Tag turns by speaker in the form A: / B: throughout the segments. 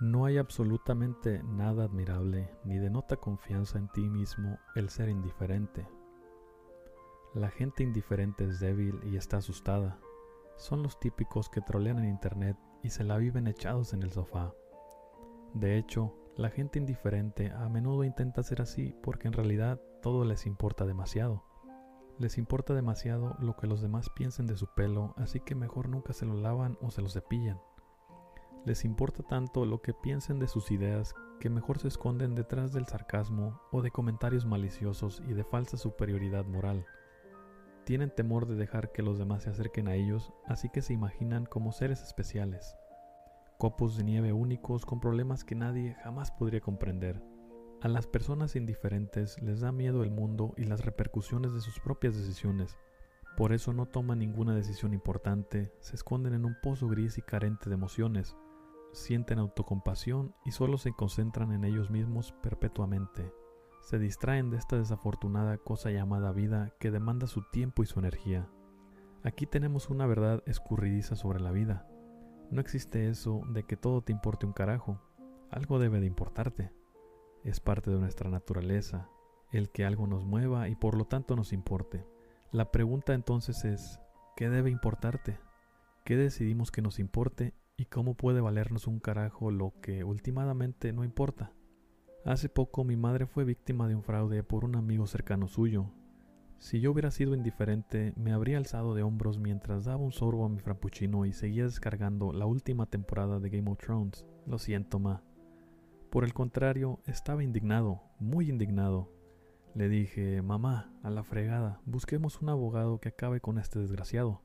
A: No hay absolutamente nada admirable ni denota confianza en ti mismo el ser indiferente. La gente indiferente es débil y está asustada. Son los típicos que trolean en internet y se la viven echados en el sofá. De hecho, la gente indiferente a menudo intenta ser así porque en realidad todo les importa demasiado. Les importa demasiado lo que los demás piensen de su pelo, así que mejor nunca se lo lavan o se lo cepillan. Les importa tanto lo que piensen de sus ideas que mejor se esconden detrás del sarcasmo o de comentarios maliciosos y de falsa superioridad moral. Tienen temor de dejar que los demás se acerquen a ellos, así que se imaginan como seres especiales. Copos de nieve únicos con problemas que nadie jamás podría comprender. A las personas indiferentes les da miedo el mundo y las repercusiones de sus propias decisiones. Por eso no toman ninguna decisión importante, se esconden en un pozo gris y carente de emociones, sienten autocompasión y solo se concentran en ellos mismos perpetuamente. Se distraen de esta desafortunada cosa llamada vida que demanda su tiempo y su energía. Aquí tenemos una verdad escurridiza sobre la vida. No existe eso de que todo te importe un carajo. Algo debe de importarte. Es parte de nuestra naturaleza, el que algo nos mueva y por lo tanto nos importe. La pregunta entonces es, ¿qué debe importarte? ¿Qué decidimos que nos importe ¿Y cómo puede valernos un carajo lo que últimamente no importa? Hace poco mi madre fue víctima de un fraude por un amigo cercano suyo. Si yo hubiera sido indiferente, me habría alzado de hombros mientras daba un sorbo a mi frappuccino y seguía descargando la última temporada de Game of Thrones. Lo siento, ma. Por el contrario, estaba indignado, muy indignado. Le dije, mamá, a la fregada, busquemos un abogado que acabe con este desgraciado.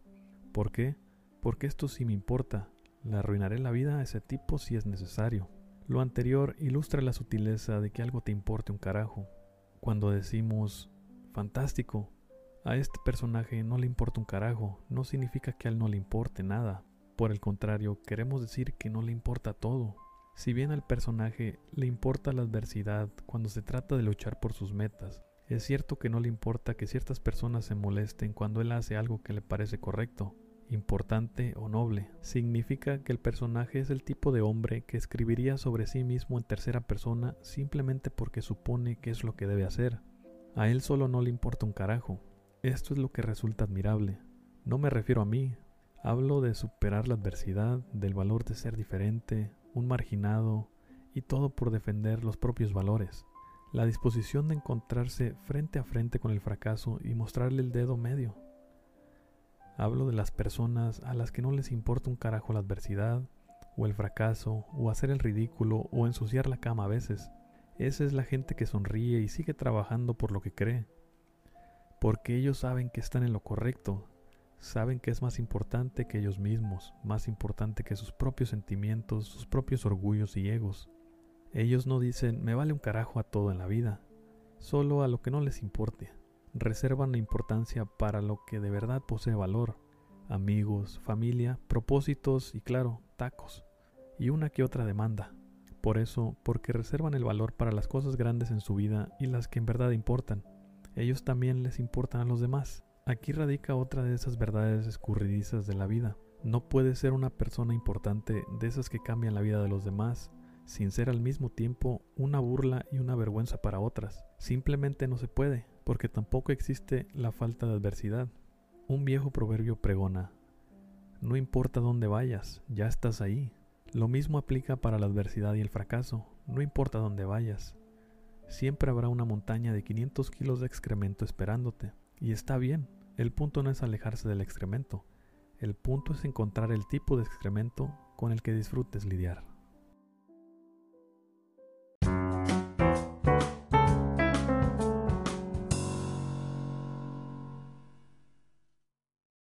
A: ¿Por qué? Porque esto sí me importa, le arruinaré la vida a ese tipo si es necesario. Lo anterior ilustra la sutileza de que algo te importe un carajo. Cuando decimos, fantástico, a este personaje no le importa un carajo, no significa que a él no le importe nada. Por el contrario, queremos decir que no le importa todo. Si bien al personaje le importa la adversidad cuando se trata de luchar por sus metas, es cierto que no le importa que ciertas personas se molesten cuando él hace algo que le parece correcto importante o noble. Significa que el personaje es el tipo de hombre que escribiría sobre sí mismo en tercera persona simplemente porque supone que es lo que debe hacer. A él solo no le importa un carajo. Esto es lo que resulta admirable. No me refiero a mí. Hablo de superar la adversidad, del valor de ser diferente, un marginado, y todo por defender los propios valores. La disposición de encontrarse frente a frente con el fracaso y mostrarle el dedo medio. Hablo de las personas a las que no les importa un carajo la adversidad, o el fracaso, o hacer el ridículo, o ensuciar la cama a veces. Esa es la gente que sonríe y sigue trabajando por lo que cree. Porque ellos saben que están en lo correcto, saben que es más importante que ellos mismos, más importante que sus propios sentimientos, sus propios orgullos y egos. Ellos no dicen me vale un carajo a todo en la vida, solo a lo que no les importe reservan la importancia para lo que de verdad posee valor, amigos, familia, propósitos y claro, tacos, y una que otra demanda. Por eso, porque reservan el valor para las cosas grandes en su vida y las que en verdad importan. Ellos también les importan a los demás. Aquí radica otra de esas verdades escurridizas de la vida. No puede ser una persona importante de esas que cambian la vida de los demás sin ser al mismo tiempo una burla y una vergüenza para otras. Simplemente no se puede porque tampoco existe la falta de adversidad. Un viejo proverbio pregona, no importa dónde vayas, ya estás ahí. Lo mismo aplica para la adversidad y el fracaso, no importa dónde vayas. Siempre habrá una montaña de 500 kilos de excremento esperándote, y está bien, el punto no es alejarse del excremento, el punto es encontrar el tipo de excremento con el que disfrutes lidiar.